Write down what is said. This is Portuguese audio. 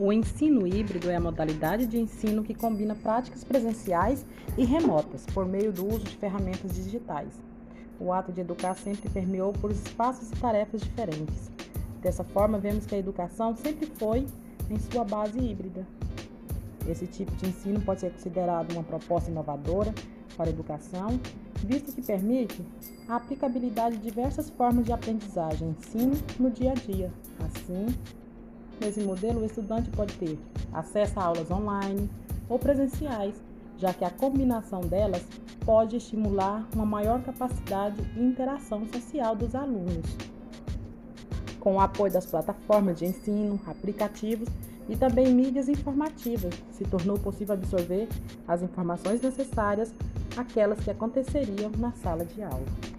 O ensino híbrido é a modalidade de ensino que combina práticas presenciais e remotas por meio do uso de ferramentas digitais. O ato de educar sempre permeou por espaços e tarefas diferentes. Dessa forma, vemos que a educação sempre foi em sua base híbrida. Esse tipo de ensino pode ser considerado uma proposta inovadora para a educação, visto que permite a aplicabilidade de diversas formas de aprendizagem e ensino no dia a dia. Assim, Nesse modelo, o estudante pode ter acesso a aulas online ou presenciais, já que a combinação delas pode estimular uma maior capacidade e interação social dos alunos. Com o apoio das plataformas de ensino, aplicativos e também mídias informativas, se tornou possível absorver as informações necessárias, aquelas que aconteceriam na sala de aula.